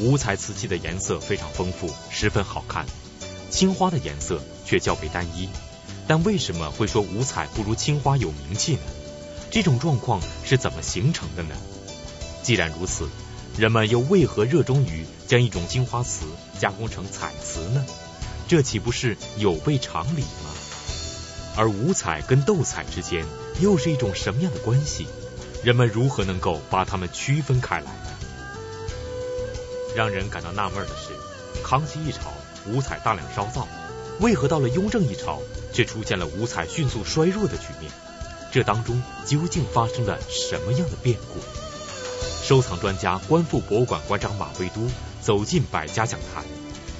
五彩瓷器的颜色非常丰富，十分好看。青花的颜色却较为单一。但为什么会说五彩不如青花有名气呢？这种状况是怎么形成的呢？既然如此，人们又为何热衷于将一种青花瓷加工成彩瓷呢？这岂不是有悖常理吗？而五彩跟斗彩之间又是一种什么样的关系？人们如何能够把它们区分开来？让人感到纳闷的是，康熙一朝五彩大量烧造，为何到了雍正一朝却出现了五彩迅速衰弱的局面？这当中究竟发生了什么样的变故？收藏专家、观复博物馆馆长马未都走进百家讲坛，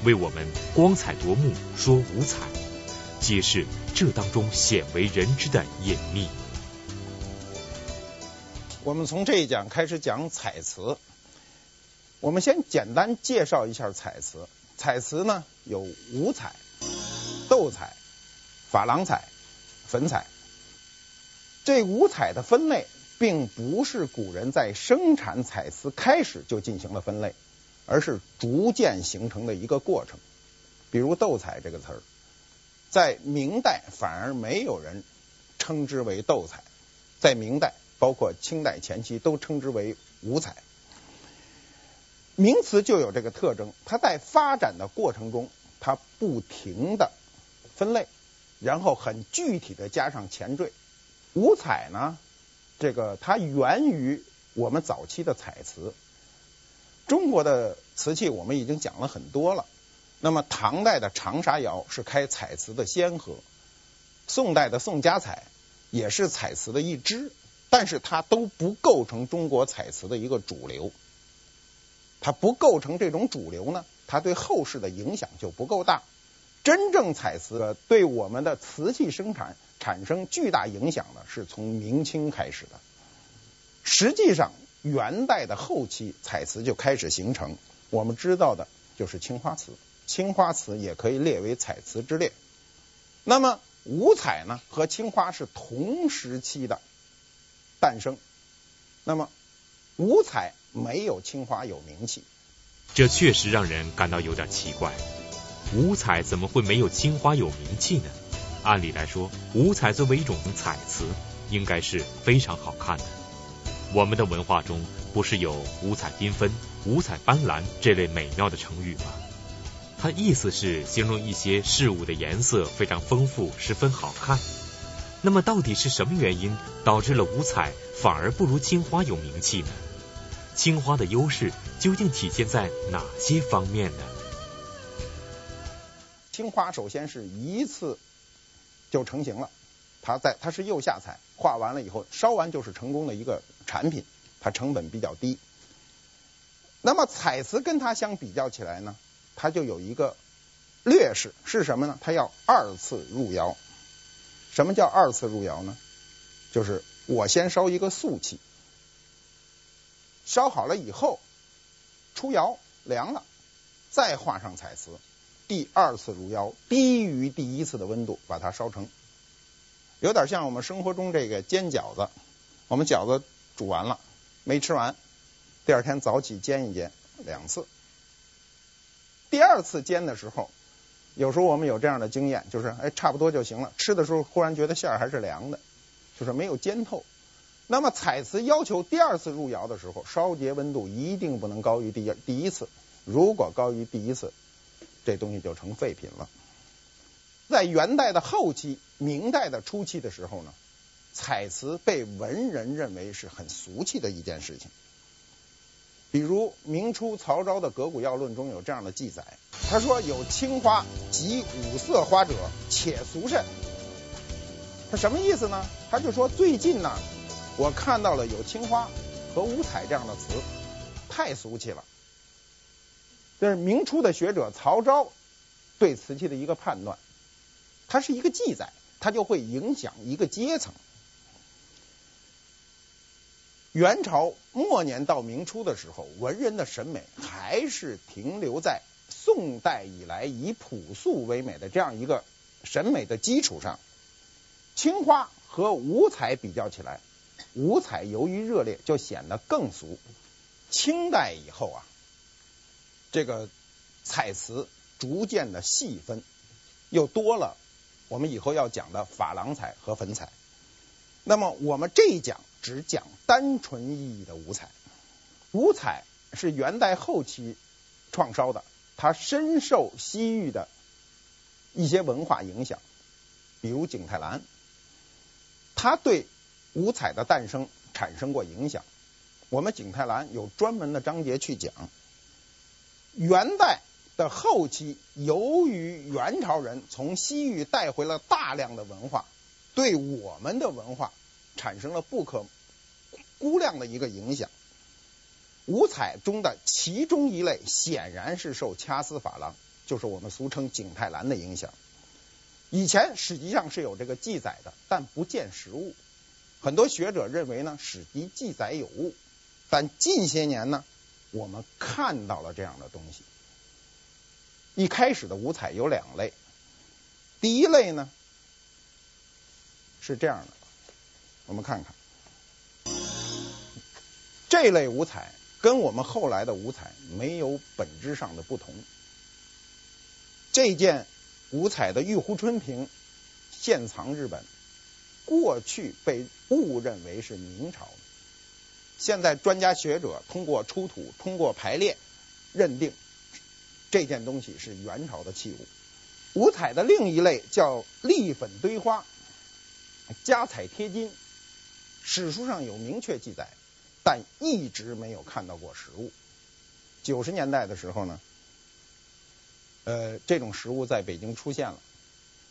为我们光彩夺目说五彩，揭示这当中鲜为人知的隐秘。我们从这一讲开始讲彩瓷。我们先简单介绍一下彩瓷。彩瓷呢有五彩、斗彩、珐琅彩、粉彩。这五彩的分类，并不是古人在生产彩瓷开始就进行了分类，而是逐渐形成的一个过程。比如“斗彩”这个词儿，在明代反而没有人称之为斗彩，在明代，包括清代前期，都称之为五彩。名词就有这个特征，它在发展的过程中，它不停的分类，然后很具体的加上前缀。五彩呢，这个它源于我们早期的彩瓷。中国的瓷器我们已经讲了很多了。那么唐代的长沙窑是开彩瓷的先河，宋代的宋家彩也是彩瓷的一支，但是它都不构成中国彩瓷的一个主流。它不构成这种主流呢，它对后世的影响就不够大。真正彩瓷对我们的瓷器生产产生巨大影响的是从明清开始的。实际上，元代的后期彩瓷就开始形成。我们知道的就是青花瓷，青花瓷也可以列为彩瓷之列。那么五彩呢，和青花是同时期的诞生。那么五彩没有青花有名气，这确实让人感到有点奇怪。五彩怎么会没有青花有名气呢？按理来说，五彩作为一种彩瓷，应该是非常好看的。我们的文化中不是有五彩缤纷、五彩斑斓这类美妙的成语吗？它意思是形容一些事物的颜色非常丰富，十分好看。那么，到底是什么原因导致了五彩反而不如青花有名气呢？青花的优势究竟体现在哪些方面呢？青花首先是一次就成型了，它在它是釉下彩，画完了以后烧完就是成功的一个产品，它成本比较低。那么彩瓷跟它相比较起来呢，它就有一个劣势是什么呢？它要二次入窑。什么叫二次入窑呢？就是我先烧一个素器，烧好了以后出窑凉了，再画上彩瓷。第二次入窑，低于第一次的温度把它烧成，有点像我们生活中这个煎饺子。我们饺子煮完了没吃完，第二天早起煎一煎，两次。第二次煎的时候，有时候我们有这样的经验，就是哎差不多就行了，吃的时候忽然觉得馅儿还是凉的，就是没有煎透。那么彩瓷要求第二次入窑的时候，烧结温度一定不能高于第一第一次，如果高于第一次。这东西就成废品了。在元代的后期、明代的初期的时候呢，彩瓷被文人认为是很俗气的一件事情。比如明初曹昭的《格古要论》中有这样的记载，他说：“有青花及五色花者，且俗甚。”他什么意思呢？他就说最近呢，我看到了有青花和五彩这样的词，太俗气了。这是明初的学者曹昭对瓷器的一个判断，它是一个记载，它就会影响一个阶层。元朝末年到明初的时候，文人的审美还是停留在宋代以来以朴素为美的这样一个审美的基础上。青花和五彩比较起来，五彩由于热烈就显得更俗。清代以后啊。这个彩瓷逐渐的细分，又多了我们以后要讲的珐琅彩和粉彩。那么我们这一讲只讲单纯意义的五彩。五彩是元代后期创烧的，它深受西域的一些文化影响，比如景泰蓝，它对五彩的诞生产生过影响。我们景泰蓝有专门的章节去讲。元代的后期，由于元朝人从西域带回了大量的文化，对我们的文化产生了不可估量的一个影响。五彩中的其中一类，显然是受掐丝珐琅，就是我们俗称景泰蓝的影响。以前史籍上是有这个记载的，但不见实物。很多学者认为呢，史籍记载有误。但近些年呢，我们看到了这样的东西。一开始的五彩有两类，第一类呢是这样的，我们看看这类五彩。跟我们后来的五彩没有本质上的不同。这件五彩的玉壶春瓶现藏日本，过去被误认为是明朝的，现在专家学者通过出土、通过排列，认定这件东西是元朝的器物。五彩的另一类叫髻粉堆花，加彩贴金，史书上有明确记载。但一直没有看到过实物。九十年代的时候呢，呃，这种实物在北京出现了。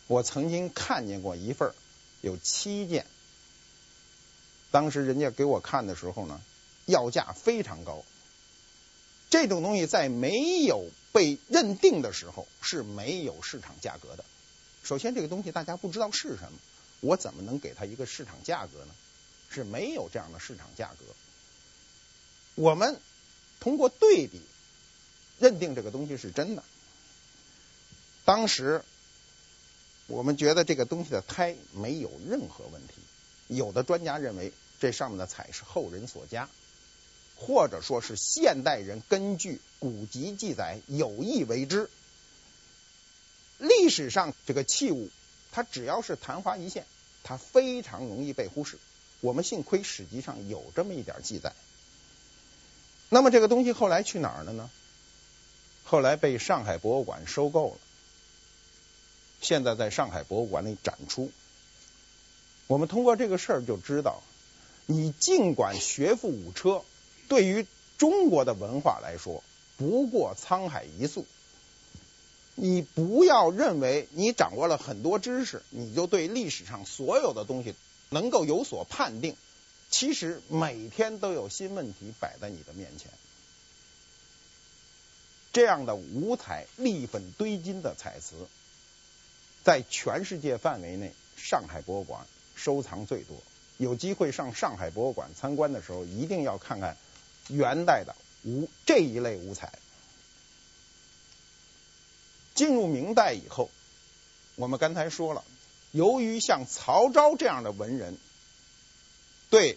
我曾经看见过一份，有七件。当时人家给我看的时候呢，要价非常高。这种东西在没有被认定的时候是没有市场价格的。首先，这个东西大家不知道是什么，我怎么能给它一个市场价格呢？是没有这样的市场价格。我们通过对比认定这个东西是真的。当时我们觉得这个东西的胎没有任何问题，有的专家认为这上面的彩是后人所加，或者说是现代人根据古籍记载有意为之。历史上这个器物，它只要是昙花一现，它非常容易被忽视。我们幸亏史籍上有这么一点记载。那么这个东西后来去哪儿了呢？后来被上海博物馆收购了，现在在上海博物馆里展出。我们通过这个事儿就知道，你尽管学富五车，对于中国的文化来说不过沧海一粟。你不要认为你掌握了很多知识，你就对历史上所有的东西能够有所判定。其实每天都有新问题摆在你的面前。这样的五彩髻粉堆金的彩瓷，在全世界范围内，上海博物馆收藏最多。有机会上上海博物馆参观的时候，一定要看看元代的五这一类五彩。进入明代以后，我们刚才说了，由于像曹昭这样的文人。对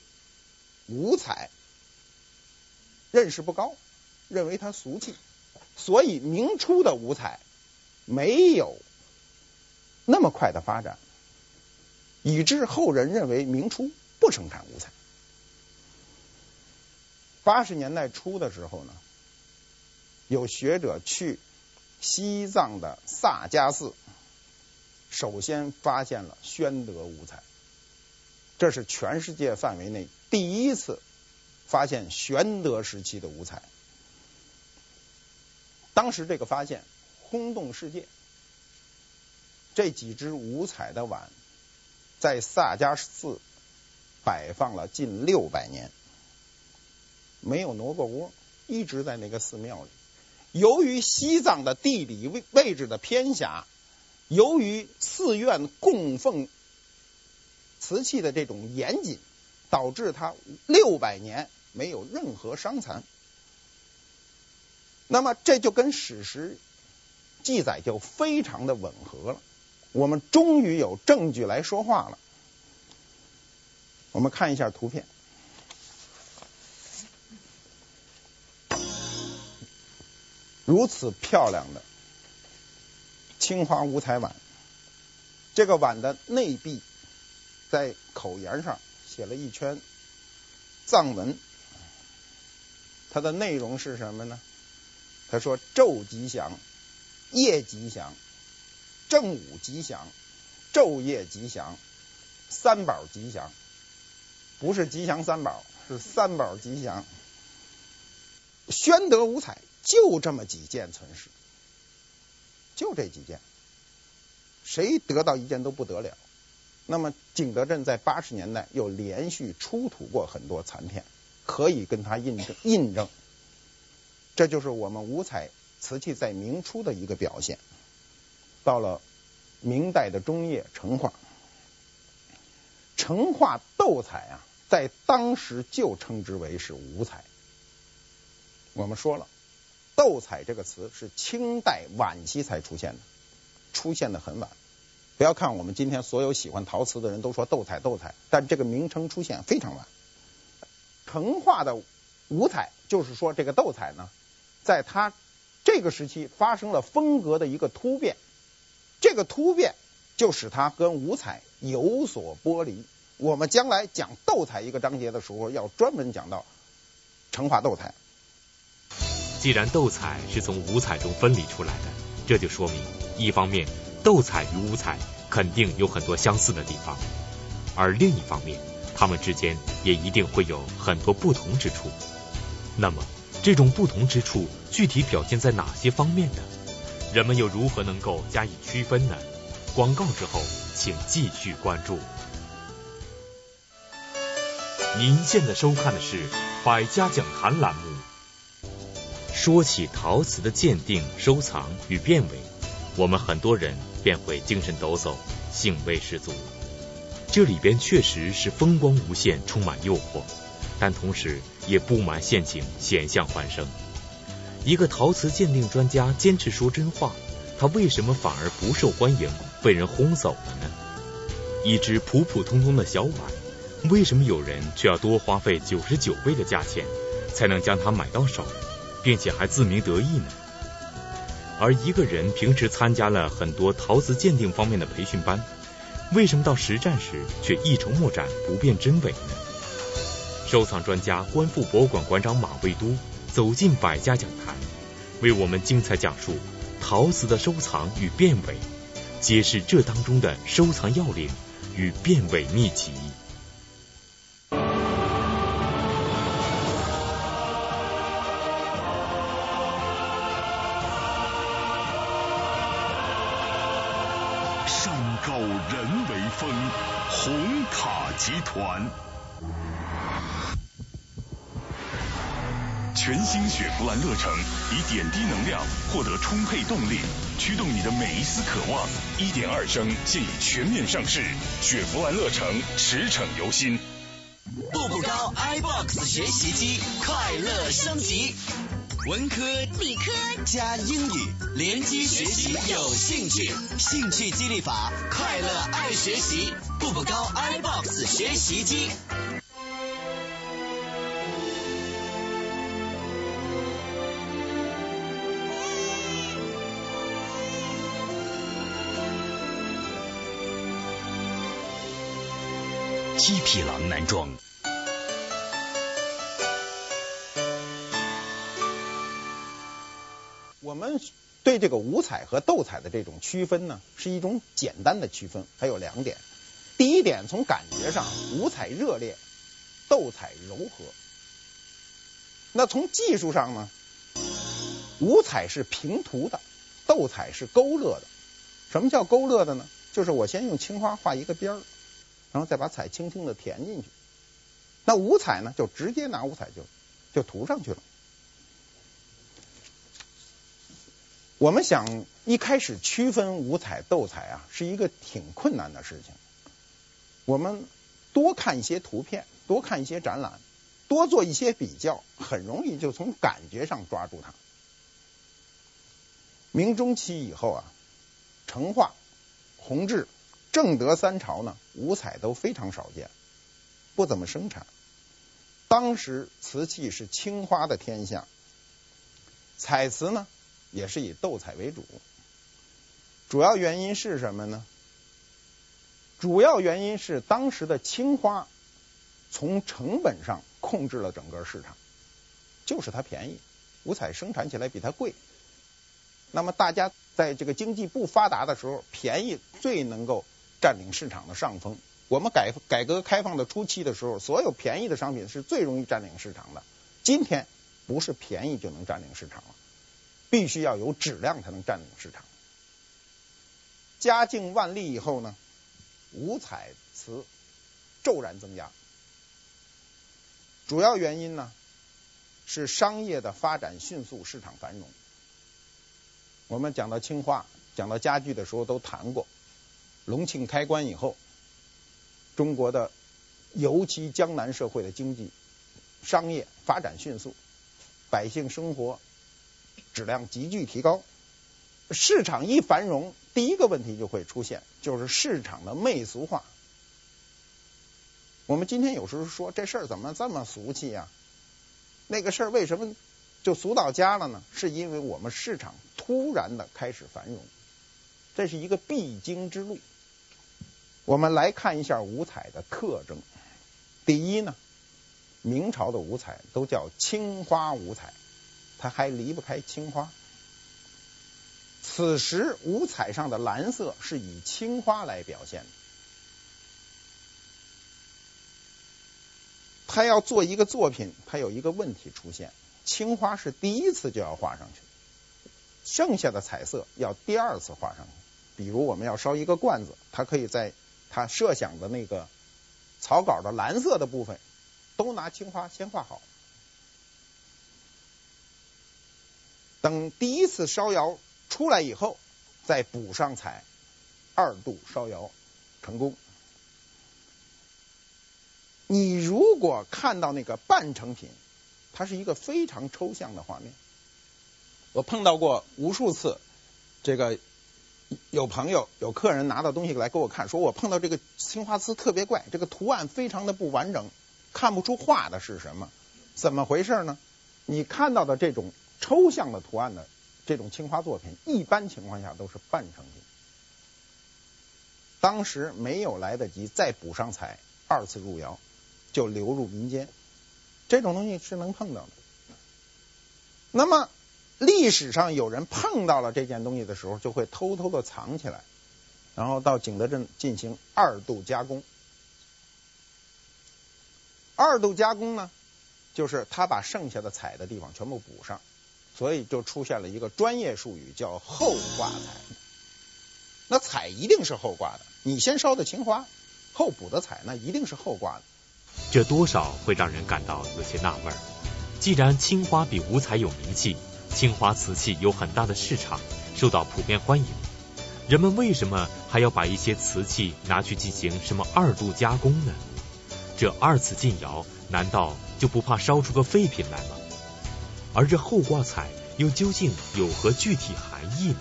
五彩认识不高，认为它俗气，所以明初的五彩没有那么快的发展，以致后人认为明初不生产五彩。八十年代初的时候呢，有学者去西藏的萨迦寺，首先发现了宣德五彩。这是全世界范围内第一次发现玄德时期的五彩。当时这个发现轰动世界。这几只五彩的碗在萨迦寺摆放了近六百年，没有挪过窝，一直在那个寺庙里。由于西藏的地理位位置的偏狭，由于寺院供奉。瓷器的这种严谨，导致它六百年没有任何伤残。那么这就跟史实记载就非常的吻合了。我们终于有证据来说话了。我们看一下图片，如此漂亮的青花五彩碗。这个碗的内壁在口沿上写了一圈藏文，它的内容是什么呢？他说：“昼吉祥，夜吉祥，正午吉祥，昼夜吉祥，三宝吉祥。”不是吉祥三宝，是三宝吉祥。宣德五彩就这么几件存世，就这几件，谁得到一件都不得了。那么景德镇在八十年代又连续出土过很多残片，可以跟它印证印证。这就是我们五彩瓷器在明初的一个表现。到了明代的中叶成化，成化斗彩啊，在当时就称之为是五彩。我们说了，斗彩这个词是清代晚期才出现的，出现的很晚。不要看我们今天所有喜欢陶瓷的人都说斗彩斗彩，但这个名称出现非常晚。成化的五彩，就是说这个斗彩呢。在它这个时期发生了风格的一个突变，这个突变就使它跟五彩有所剥离。我们将来讲斗彩一个章节的时候，要专门讲到成化斗彩。既然斗彩是从五彩中分离出来的，这就说明一方面斗彩与五彩肯定有很多相似的地方，而另一方面它们之间也一定会有很多不同之处。那么。这种不同之处具体表现在哪些方面呢？人们又如何能够加以区分呢？广告之后，请继续关注。您现在收看的是《百家讲坛》栏目。说起陶瓷的鉴定、收藏与辨伪，我们很多人便会精神抖擞、兴味十足。这里边确实是风光无限，充满诱惑。但同时也布满陷阱，险象环生。一个陶瓷鉴定专家坚持说真话，他为什么反而不受欢迎，被人轰走了呢？一只普普通通的小碗，为什么有人却要多花费九十九倍的价钱，才能将它买到手，并且还自鸣得意呢？而一个人平时参加了很多陶瓷鉴定方面的培训班，为什么到实战时却一筹莫展，不辨真伪呢？收藏专家、观复博物馆馆长马未都走进百家讲坛，为我们精彩讲述陶瓷的收藏与辨伪，揭示这当中的收藏要领与辨伪秘籍。山高人为峰，红塔集团。全新雪佛兰乐城以点滴能量获得充沛动力，驱动你的每一丝渴望。一点二升现已全面上市，雪佛兰乐城驰骋由心。步步高 iBox 学习机快乐升级，文科、理科加英语联机学习有兴趣，兴趣激励法，快乐爱学习。步步高 iBox 学习机。七匹狼男装。我们对这个五彩和斗彩的这种区分呢，是一种简单的区分，还有两点。第一点，从感觉上，五彩热烈，斗彩柔和。那从技术上呢，五彩是平涂的，斗彩是勾勒的。什么叫勾勒的呢？就是我先用青花画一个边儿。然后再把彩轻轻的填进去，那五彩呢，就直接拿五彩就就涂上去了。我们想一开始区分五彩斗彩啊，是一个挺困难的事情。我们多看一些图片，多看一些展览，多做一些比较，很容易就从感觉上抓住它。明中期以后啊，成化、弘治。正德三朝呢，五彩都非常少见，不怎么生产。当时瓷器是青花的天下，彩瓷呢也是以斗彩为主。主要原因是什么呢？主要原因是当时的青花从成本上控制了整个市场，就是它便宜，五彩生产起来比它贵。那么大家在这个经济不发达的时候，便宜最能够占领市场的上风。我们改改革开放的初期的时候，所有便宜的商品是最容易占领市场的。今天不是便宜就能占领市场了，必须要有质量才能占领市场。嘉靖万历以后呢，五彩瓷骤然增加，主要原因呢是商业的发展迅速，市场繁荣。我们讲到青花，讲到家具的时候都谈过。隆庆开关以后，中国的尤其江南社会的经济、商业发展迅速，百姓生活质量急剧提高。市场一繁荣，第一个问题就会出现，就是市场的媚俗化。我们今天有时候说这事儿怎么这么俗气呀？那个事儿为什么？就俗到家了呢，是因为我们市场突然的开始繁荣，这是一个必经之路。我们来看一下五彩的特征。第一呢，明朝的五彩都叫青花五彩，它还离不开青花。此时五彩上的蓝色是以青花来表现的。他要做一个作品，他有一个问题出现。青花是第一次就要画上去，剩下的彩色要第二次画上去。比如我们要烧一个罐子，它可以在他设想的那个草稿的蓝色的部分，都拿青花先画好。等第一次烧窑出来以后，再补上彩，二度烧窑成功。你如果看到那个半成品，它是一个非常抽象的画面，我碰到过无数次。这个有朋友、有客人拿到东西来给我看，说我碰到这个青花瓷特别怪，这个图案非常的不完整，看不出画的是什么，怎么回事呢？你看到的这种抽象的图案的这种青花作品，一般情况下都是半成品。当时没有来得及再补上彩，二次入窑就流入民间。这种东西是能碰到的。那么历史上有人碰到了这件东西的时候，就会偷偷的藏起来，然后到景德镇进行二度加工。二度加工呢，就是他把剩下的彩的地方全部补上，所以就出现了一个专业术语叫后挂彩。那彩一定是后挂的，你先烧的青花，后补的彩，那一定是后挂的。这多少会让人感到有些纳闷。既然青花比五彩有名气，青花瓷器有很大的市场，受到普遍欢迎，人们为什么还要把一些瓷器拿去进行什么二度加工呢？这二次进窑，难道就不怕烧出个废品来吗？而这后挂彩又究竟有何具体含义呢？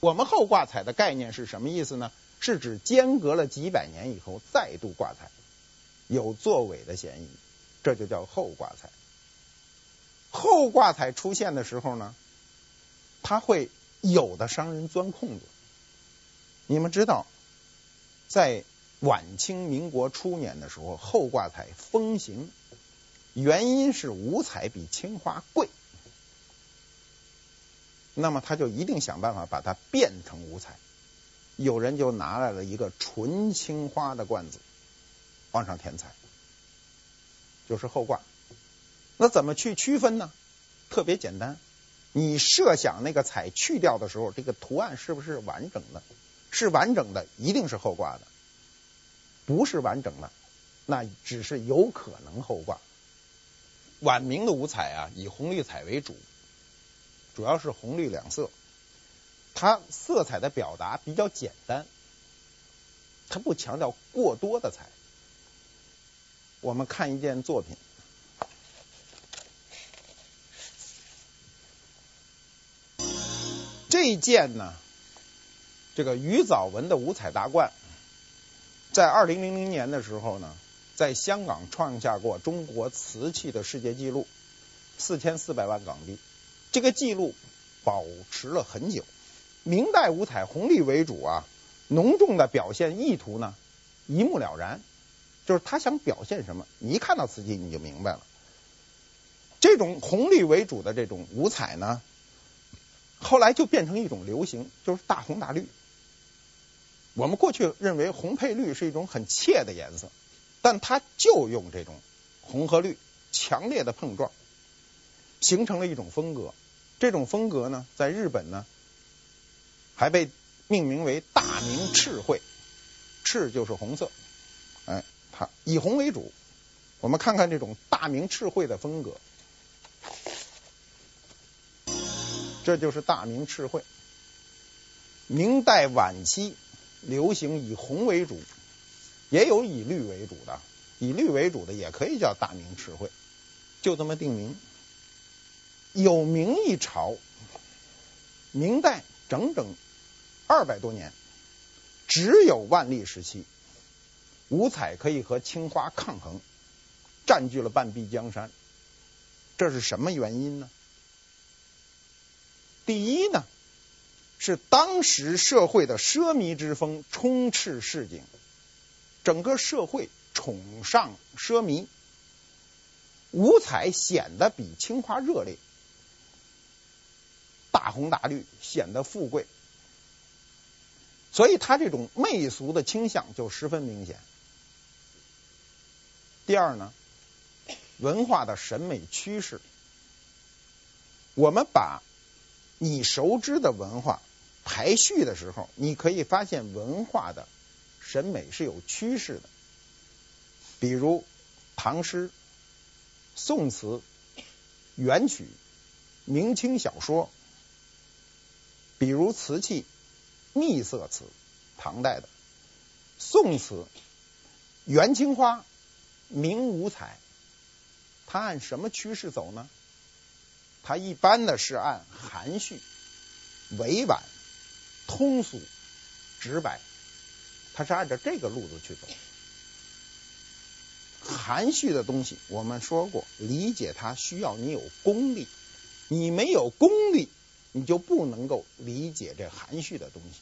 我们后挂彩的概念是什么意思呢？是指间隔了几百年以后再度挂彩。有作伪的嫌疑，这就叫后挂彩。后挂彩出现的时候呢，他会有的商人钻空子。你们知道，在晚清民国初年的时候，后挂彩风行，原因是五彩比青花贵，那么他就一定想办法把它变成五彩。有人就拿来了一个纯青花的罐子。往上添彩，就是后挂。那怎么去区分呢？特别简单，你设想那个彩去掉的时候，这个图案是不是完整的？是完整的，一定是后挂的；不是完整的，那只是有可能后挂。晚明的五彩啊，以红绿彩为主，主要是红绿两色。它色彩的表达比较简单，它不强调过多的彩。我们看一件作品，这一件呢，这个鱼藻纹的五彩大罐，在二零零零年的时候呢，在香港创下过中国瓷器的世界纪录，四千四百万港币。这个纪录保持了很久。明代五彩红绿为主啊，浓重的表现意图呢，一目了然，就是他想表现什么，你一看到瓷器你就明白了。这种红绿为主的这种五彩呢，后来就变成一种流行，就是大红大绿。我们过去认为红配绿是一种很怯的颜色，但它就用这种红和绿强烈的碰撞，形成了一种风格。这种风格呢，在日本呢，还被命名为大明赤绘，赤就是红色，哎，它以红为主。我们看看这种大明赤绘的风格，这就是大明赤绘。明代晚期流行以红为主，也有以绿为主的，以绿为主的也可以叫大明赤绘，就这么定名。有明一朝，明代整整二百多年，只有万历时期，五彩可以和青花抗衡，占据了半壁江山。这是什么原因呢？第一呢，是当时社会的奢靡之风充斥市井，整个社会崇尚奢靡，五彩显得比青花热烈。大红大绿显得富贵，所以他这种媚俗的倾向就十分明显。第二呢，文化的审美趋势，我们把你熟知的文化排序的时候，你可以发现文化的审美是有趋势的。比如唐诗、宋词、元曲、明清小说。比如瓷器，秘色瓷，唐代的；宋瓷，元青花，明五彩。它按什么趋势走呢？它一般的是按含蓄、委婉、通俗、直白，它是按照这个路子去走。含蓄的东西，我们说过，理解它需要你有功力，你没有功力。你就不能够理解这含蓄的东西，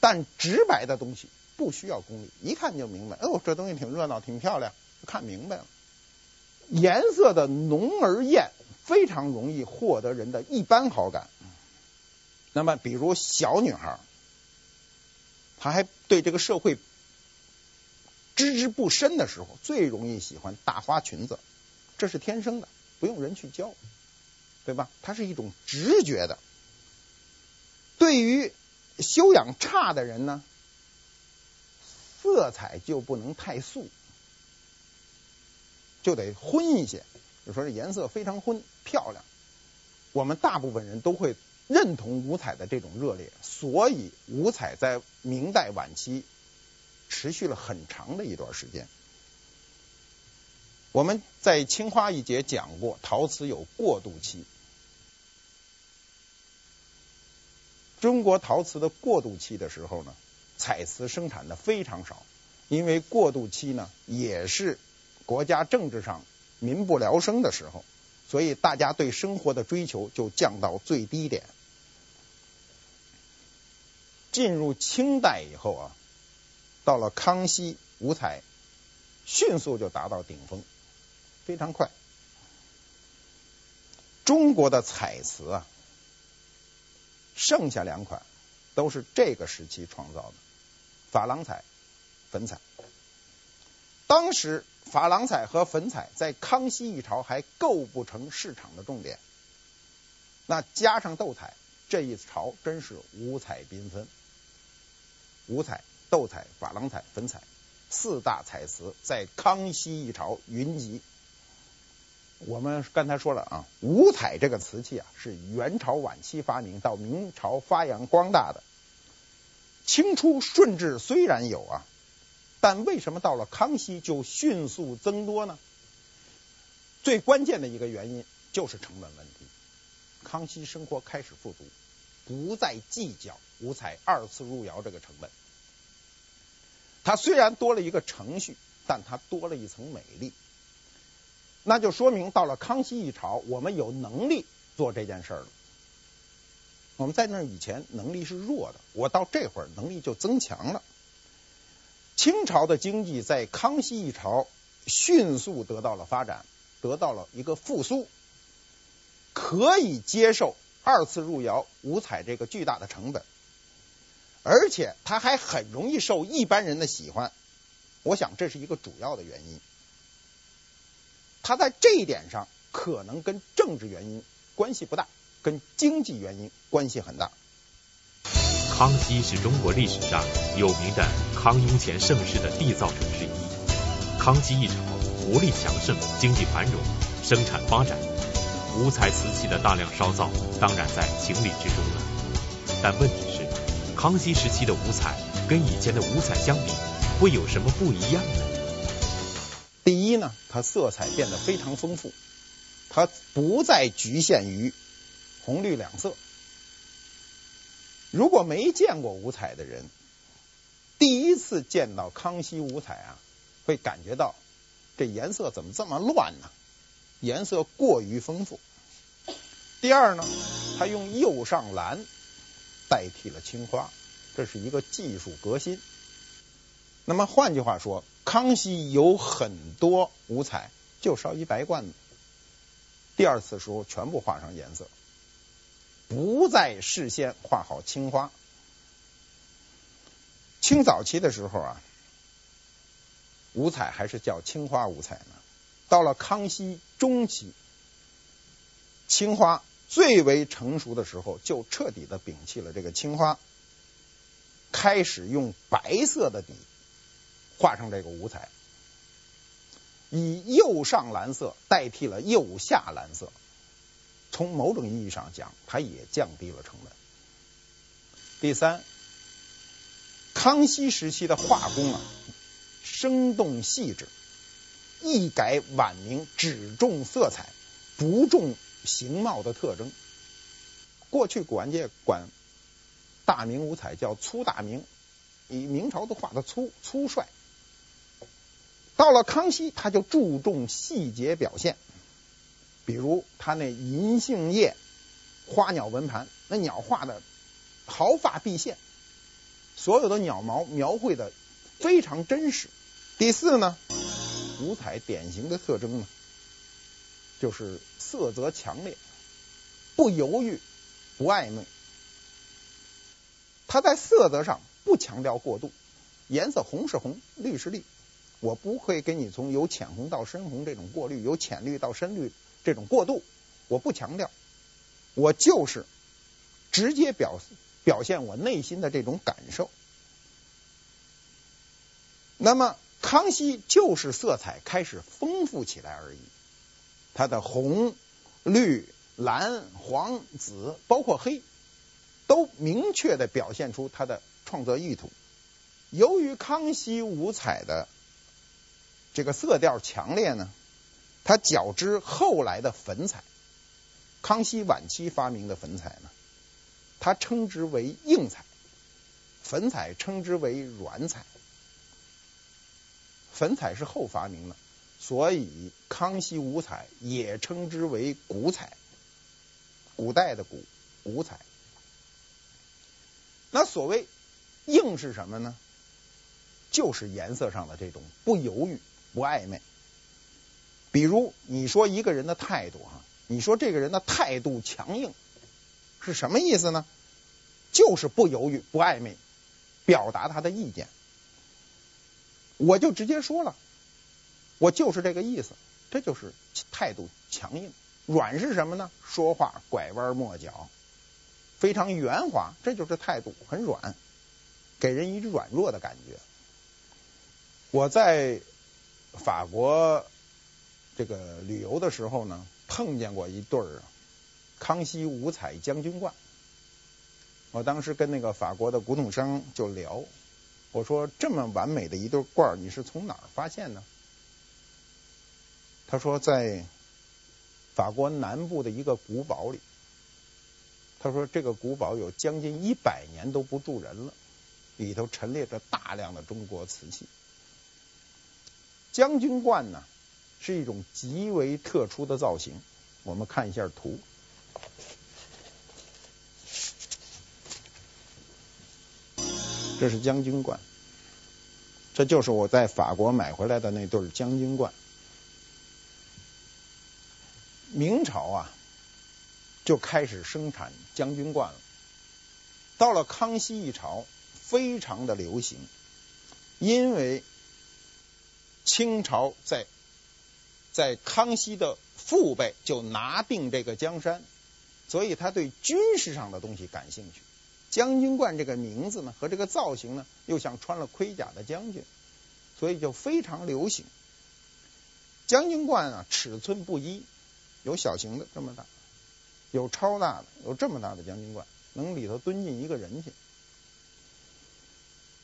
但直白的东西不需要功力，一看就明白。哦，这东西挺热闹，挺漂亮，看明白了。颜色的浓而艳，非常容易获得人的一般好感。那么，比如小女孩，她还对这个社会知之不深的时候，最容易喜欢大花裙子，这是天生的，不用人去教。对吧？它是一种直觉的。对于修养差的人呢，色彩就不能太素，就得昏一些。就说这颜色非常昏，漂亮。我们大部分人都会认同五彩的这种热烈，所以五彩在明代晚期持续了很长的一段时间。我们在青花一节讲过，陶瓷有过渡期。中国陶瓷的过渡期的时候呢，彩瓷生产的非常少，因为过渡期呢也是国家政治上民不聊生的时候，所以大家对生活的追求就降到最低点。进入清代以后啊，到了康熙，五彩迅速就达到顶峰，非常快。中国的彩瓷啊。剩下两款都是这个时期创造的，珐琅彩、粉彩。当时珐琅彩和粉彩在康熙一朝还构不成市场的重点，那加上斗彩，这一朝真是五彩缤纷。五彩、斗彩、珐琅彩、粉彩四大彩瓷在康熙一朝云集。我们刚才说了啊，五彩这个瓷器啊，是元朝晚期发明，到明朝发扬光大的。清初顺治虽然有啊，但为什么到了康熙就迅速增多呢？最关键的一个原因就是成本问题。康熙生活开始富足，不再计较五彩二次入窑这个成本。它虽然多了一个程序，但它多了一层美丽。那就说明到了康熙一朝，我们有能力做这件事儿了。我们在那以前能力是弱的，我到这会儿能力就增强了。清朝的经济在康熙一朝迅速得到了发展，得到了一个复苏，可以接受二次入窑五彩这个巨大的成本，而且它还很容易受一般人的喜欢。我想这是一个主要的原因。它在这一点上可能跟政治原因关系不大，跟经济原因关系很大。康熙是中国历史上有名的康雍乾盛世的缔造者之一。康熙一朝，国力强盛，经济繁荣，生产发展，五彩瓷器的大量烧造当然在情理之中了。但问题是，康熙时期的五彩跟以前的五彩相比，会有什么不一样呢？第一呢，它色彩变得非常丰富，它不再局限于红绿两色。如果没见过五彩的人，第一次见到康熙五彩啊，会感觉到这颜色怎么这么乱呢？颜色过于丰富。第二呢，它用釉上蓝代替了青花，这是一个技术革新。那么换句话说，康熙有很多五彩就烧一白罐子，第二次时候全部画上颜色。不再事先画好青花。清早期的时候啊，五彩还是叫青花五彩呢。到了康熙中期，青花最为成熟的时候，就彻底的摒弃了这个青花，开始用白色的底画上这个五彩，以釉上蓝色代替了釉下蓝色。从某种意义上讲，它也降低了成本。第三，康熙时期的画工啊，生动细致，一改晚明只重色彩不重形貌的特征。过去古玩界管大明五彩叫粗大明，以明朝都画的粗粗率。到了康熙，他就注重细节表现。比如他那银杏叶花鸟纹盘，那鸟画的毫发毕现，所有的鸟毛描绘的非常真实。第四呢，五彩典型的特征呢，就是色泽强烈，不犹豫，不暧昧。它在色泽上不强调过度，颜色红是红，绿是绿，我不会给你从由浅红到深红这种过滤，由浅绿到深绿。这种过渡，我不强调，我就是直接表表现我内心的这种感受。那么康熙就是色彩开始丰富起来而已，它的红、绿、蓝、黄、紫，包括黑，都明确的表现出他的创作意图。由于康熙五彩的这个色调强烈呢，它较之后来的粉彩，康熙晚期发明的粉彩呢，它称之为硬彩，粉彩称之为软彩。粉彩是后发明的，所以康熙五彩也称之为古彩，古代的古，古彩。那所谓硬是什么呢？就是颜色上的这种不犹豫、不暧昧。比如你说一个人的态度哈，你说这个人的态度强硬是什么意思呢？就是不犹豫、不暧昧，表达他的意见。我就直接说了，我就是这个意思，这就是态度强硬。软是什么呢？说话拐弯抹角，非常圆滑，这就是态度很软，给人一种软弱的感觉。我在法国。这个旅游的时候呢，碰见过一对儿康熙五彩将军罐。我当时跟那个法国的古董商就聊，我说这么完美的一对罐儿，你是从哪儿发现的？他说在法国南部的一个古堡里。他说这个古堡有将近一百年都不住人了，里头陈列着大量的中国瓷器。将军罐呢？是一种极为特殊的造型，我们看一下图。这是将军罐，这就是我在法国买回来的那对将军罐。明朝啊，就开始生产将军罐了。到了康熙一朝，非常的流行，因为清朝在在康熙的父辈就拿定这个江山，所以他对军事上的东西感兴趣。将军冠这个名字呢，和这个造型呢，又像穿了盔甲的将军，所以就非常流行。将军冠啊，尺寸不一，有小型的这么大，有超大的，有这么大的将军冠，能里头蹲进一个人去。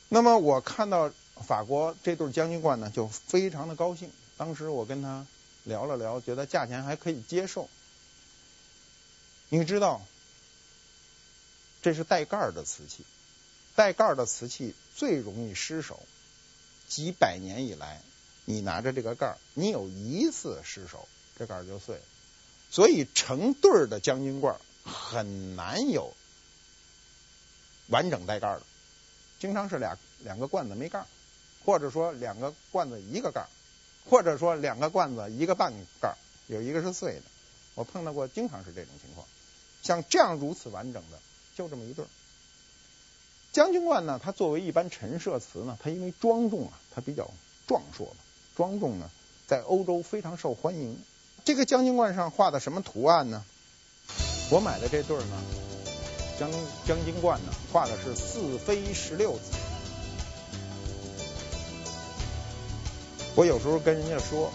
那么我看到法国这对将军冠呢，就非常的高兴。当时我跟他聊了聊，觉得价钱还可以接受。你知道，这是带盖的瓷器，带盖的瓷器最容易失手。几百年以来，你拿着这个盖，你有一次失手，这盖就碎了。所以成对的将军罐很难有完整带盖的。经常是俩两个罐子没盖，或者说两个罐子一个盖，或者说两个罐子一个半盖，有一个是碎的。我碰到过，经常是这种情况。像这样如此完整的，就这么一对儿。将军罐呢，它作为一般陈设瓷呢，它因为庄重啊，它比较壮硕嘛，庄重呢，在欧洲非常受欢迎。这个将军罐上画的什么图案呢？我买的这对儿呢？将将军罐呢，画的是四飞十六子。我有时候跟人家说，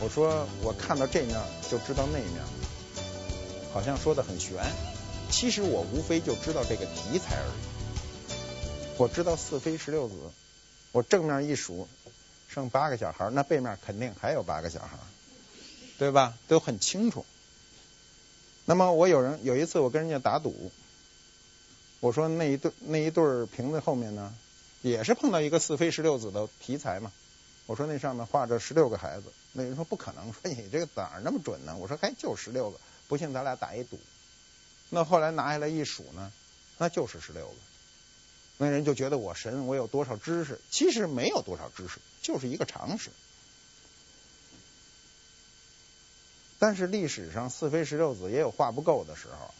我说我看到这面就知道那面，好像说的很玄。其实我无非就知道这个题材而已。我知道四飞十六子，我正面一数，剩八个小孩，那背面肯定还有八个小孩，对吧？都很清楚。那么我有人有一次我跟人家打赌，我说那一对那一对瓶子后面呢，也是碰到一个四飞十六子的题材嘛。我说那上面画着十六个孩子，那人说不可能，说你这个哪儿那么准呢？我说还就十六个，不信咱俩打一赌。那后来拿下来一数呢，那就是十六个。那人就觉得我神，我有多少知识？其实没有多少知识，就是一个常识。但是历史上四飞十六子也有画不够的时候，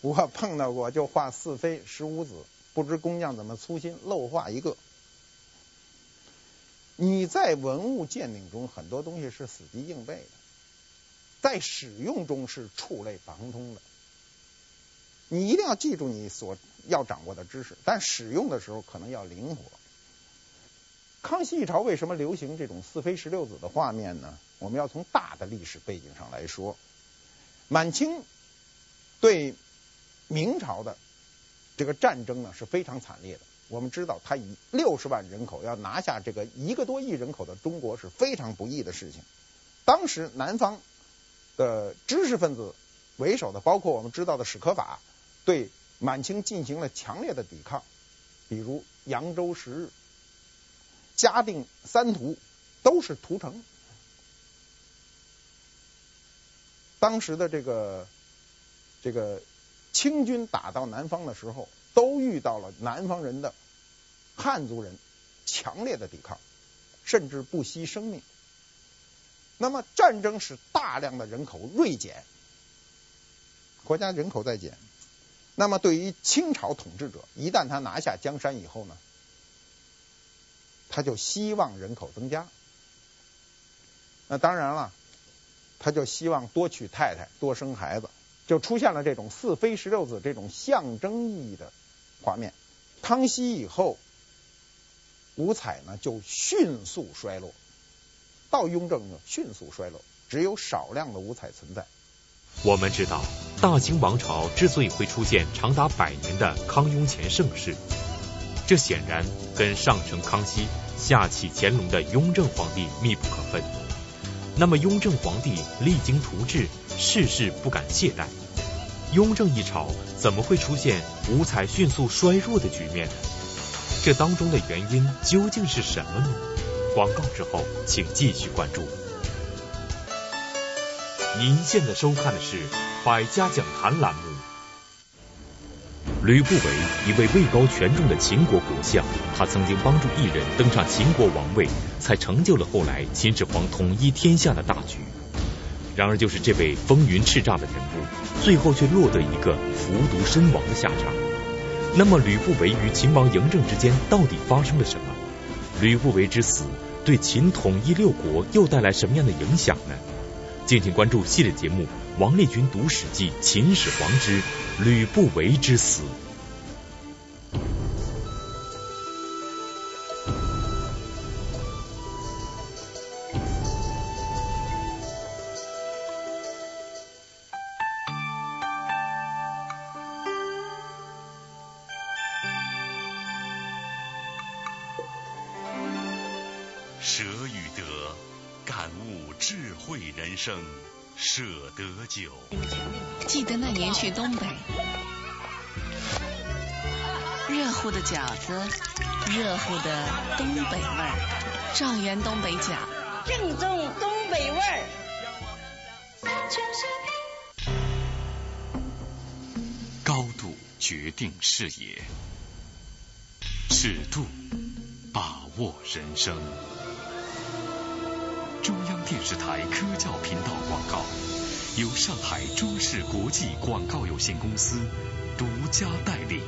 我碰到过就画四飞十五子，不知工匠怎么粗心漏画一个。你在文物鉴定中很多东西是死记硬背的，在使用中是触类旁通的。你一定要记住你所要掌握的知识，但使用的时候可能要灵活。康熙一朝为什么流行这种四妃十六子的画面呢？我们要从大的历史背景上来说，满清对明朝的这个战争呢是非常惨烈的。我们知道，他以六十万人口要拿下这个一个多亿人口的中国是非常不易的事情。当时南方的知识分子为首的，包括我们知道的史可法，对满清进行了强烈的抵抗，比如扬州十日、嘉定三屠，都是屠城。当时的这个这个清军打到南方的时候，都遇到了南方人的汉族人强烈的抵抗，甚至不惜生命。那么战争使大量的人口锐减，国家人口在减。那么对于清朝统治者，一旦他拿下江山以后呢，他就希望人口增加。那当然了。他就希望多娶太太，多生孩子，就出现了这种四飞十六子这种象征意义的画面。康熙以后，五彩呢就迅速衰落，到雍正呢迅速衰落，只有少量的五彩存在。我们知道，大清王朝之所以会出现长达百年的康雍乾盛世，这显然跟上承康熙、下启乾隆的雍正皇帝密不可分。那么雍正皇帝励精图治，事事不敢懈怠。雍正一朝怎么会出现五彩迅速衰弱的局面呢？这当中的原因究竟是什么呢？广告之后，请继续关注。您现在收看的是《百家讲坛》栏目。吕不韦，一位位高权重的秦国国相，他曾经帮助异人登上秦国王位，才成就了后来秦始皇统一天下的大局。然而，就是这位风云叱咤的人物，最后却落得一个服毒身亡的下场。那么，吕不韦与秦王嬴政之间到底发生了什么？吕不韦之死对秦统一六国又带来什么样的影响呢？敬请关注系列节目《王立军读史记·秦始皇之吕不韦之死》。去东北，热乎的饺子，热乎的东北味儿，状元东北饺，正宗东北味儿。高度决定视野，尺度把握人生。中央电视台科教频道广告，由上海中视国际广告有限公司独家代理。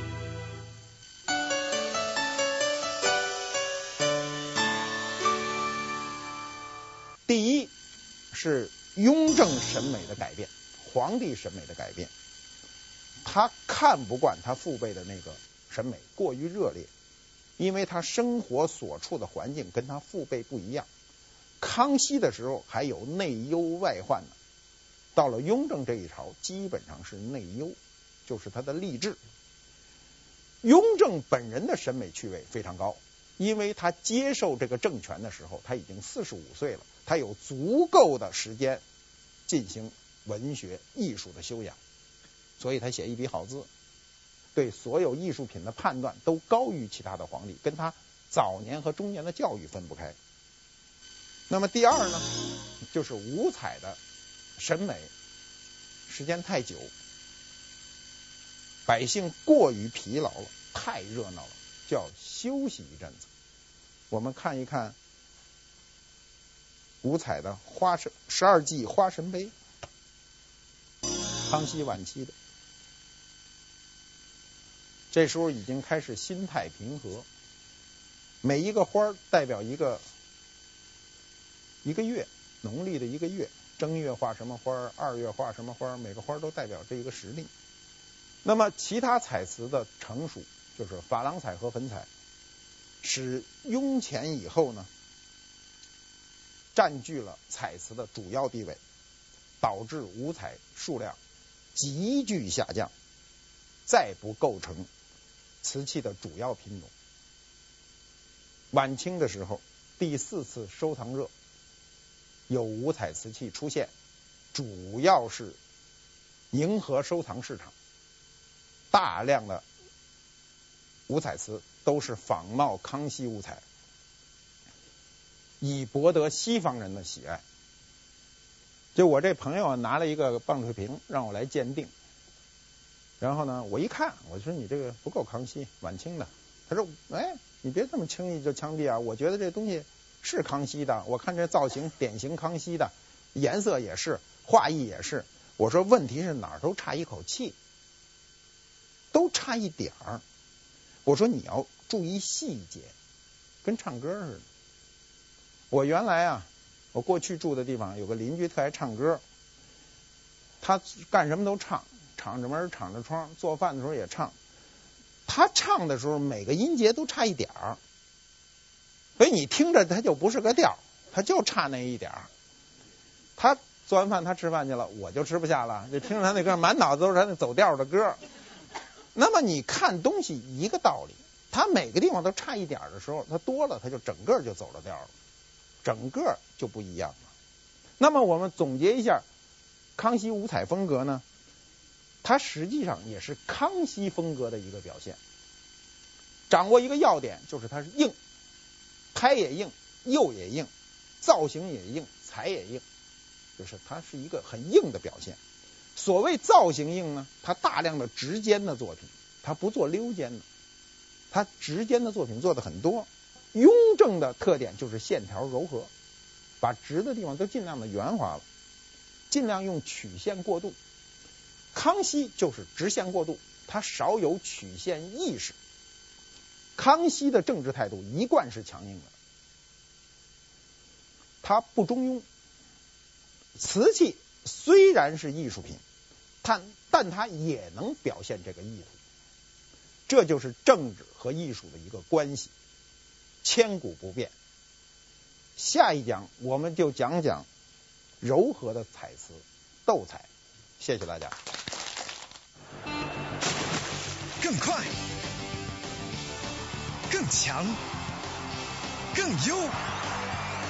第一是雍正审美的改变，皇帝审美的改变，他看不惯他父辈的那个审美过于热烈，因为他生活所处的环境跟他父辈不一样。康熙的时候还有内忧外患呢，到了雍正这一朝，基本上是内忧，就是他的吏治。雍正本人的审美趣味非常高，因为他接受这个政权的时候，他已经四十五岁了，他有足够的时间进行文学艺术的修养，所以他写一笔好字，对所有艺术品的判断都高于其他的皇帝，跟他早年和中年的教育分不开。那么第二呢，就是五彩的审美时间太久，百姓过于疲劳了，太热闹了，就要休息一阵子。我们看一看五彩的花神十二季花神杯，康熙晚期的，这时候已经开始心态平和，每一个花代表一个。一个月，农历的一个月，正月画什么花，二月画什么花，每个花都代表这一个时令。那么其他彩瓷的成熟，就是珐琅彩和粉彩，使雍乾以后呢，占据了彩瓷的主要地位，导致五彩数量急剧下降，再不构成瓷器的主要品种。晚清的时候，第四次收藏热。有五彩瓷器出现，主要是迎合收藏市场，大量的五彩瓷都是仿冒康熙五彩，以博得西方人的喜爱。就我这朋友拿了一个棒槌瓶让我来鉴定，然后呢，我一看，我说你这个不够康熙，晚清的。他说，哎，你别这么轻易就枪毙啊，我觉得这东西。是康熙的，我看这造型典型康熙的，颜色也是，画意也是。我说问题是哪儿都差一口气，都差一点儿。我说你要注意细节，跟唱歌似的。我原来啊，我过去住的地方有个邻居特爱唱歌，他干什么都唱，敞着门敞着窗，做饭的时候也唱。他唱的时候每个音节都差一点儿。所以你听着，它就不是个调，它就差那一点儿。他做完饭，他吃饭去了，我就吃不下了。就听着他那歌，满脑子都是他那走调的歌。那么你看东西一个道理，他每个地方都差一点的时候，他多了，他就整个就走了调了，整个就不一样了。那么我们总结一下，康熙五彩风格呢，它实际上也是康熙风格的一个表现。掌握一个要点，就是它是硬。胎也硬，釉也硬，造型也硬，彩也硬，就是它是一个很硬的表现。所谓造型硬呢，它大量的直间的作品，它不做溜肩的，他直肩的作品做的很多。雍正的特点就是线条柔和，把直的地方都尽量的圆滑了，尽量用曲线过渡。康熙就是直线过渡，他少有曲线意识。康熙的政治态度一贯是强硬的，他不中庸。瓷器虽然是艺术品，但但它也能表现这个意图，这就是政治和艺术的一个关系，千古不变。下一讲我们就讲讲柔和的彩瓷斗彩，谢谢大家。更快，更强，更优，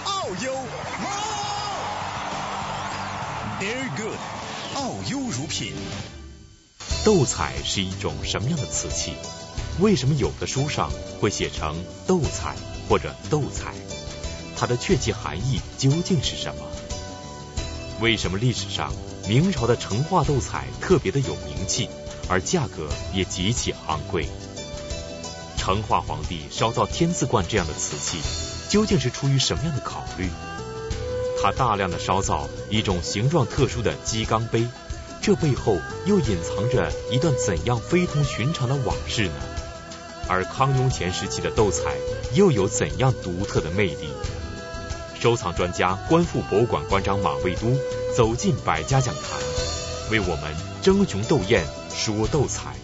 奥优。Very good，奥优乳品。斗彩是一种什么样的瓷器？为什么有的书上会写成斗彩或者斗彩？它的确切含义究竟是什么？为什么历史上明朝的成化斗彩特别的有名气，而价格也极其昂贵？成化皇帝烧造天字罐这样的瓷器，究竟是出于什么样的考虑？他大量的烧造一种形状特殊的鸡缸杯，这背后又隐藏着一段怎样非同寻常的往事呢？而康雍乾时期的斗彩又有怎样独特的魅力？收藏专家观复博物馆馆长马未都走进百家讲坛，为我们争雄斗艳说斗彩。